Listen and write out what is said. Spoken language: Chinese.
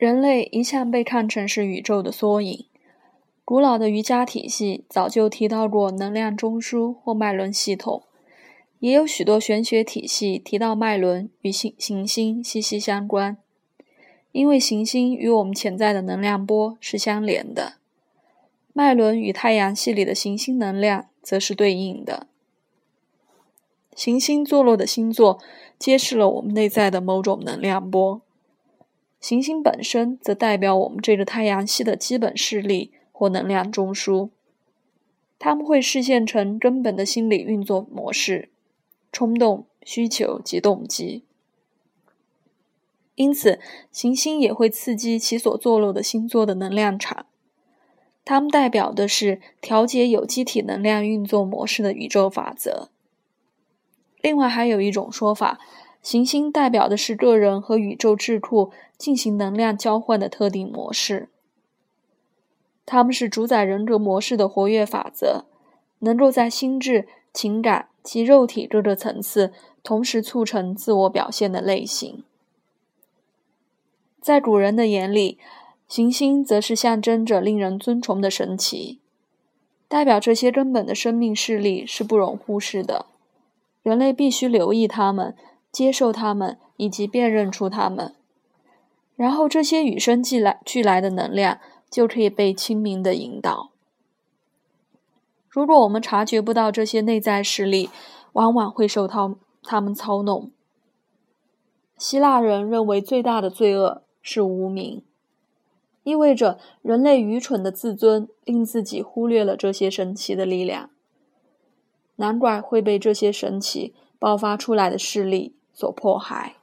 人类一向被看成是宇宙的缩影。古老的瑜伽体系早就提到过能量中枢或脉轮系统，也有许多玄学体系提到脉轮与行行星息息相关，因为行星与我们潜在的能量波是相连的，脉轮与太阳系里的行星能量则是对应的。行星坐落的星座揭示了我们内在的某种能量波。行星本身则代表我们这个太阳系的基本势力或能量中枢，它们会视现成根本的心理运作模式、冲动、需求及动机。因此，行星也会刺激其所坐落的星座的能量场，它们代表的是调节有机体能量运作模式的宇宙法则。另外，还有一种说法。行星代表的是个人和宇宙智库进行能量交换的特定模式，它们是主宰人格模式的活跃法则，能够在心智、情感及肉体各个层次同时促成自我表现的类型。在古人的眼里，行星则是象征着令人尊崇的神奇，代表这些根本的生命势力是不容忽视的，人类必须留意它们。接受他们，以及辨认出他们，然后这些与生俱来俱来的能量就可以被清明的引导。如果我们察觉不到这些内在势力，往往会受他他们操弄。希腊人认为最大的罪恶是无名，意味着人类愚蠢的自尊令自己忽略了这些神奇的力量，难怪会被这些神奇爆发出来的势力。所迫害。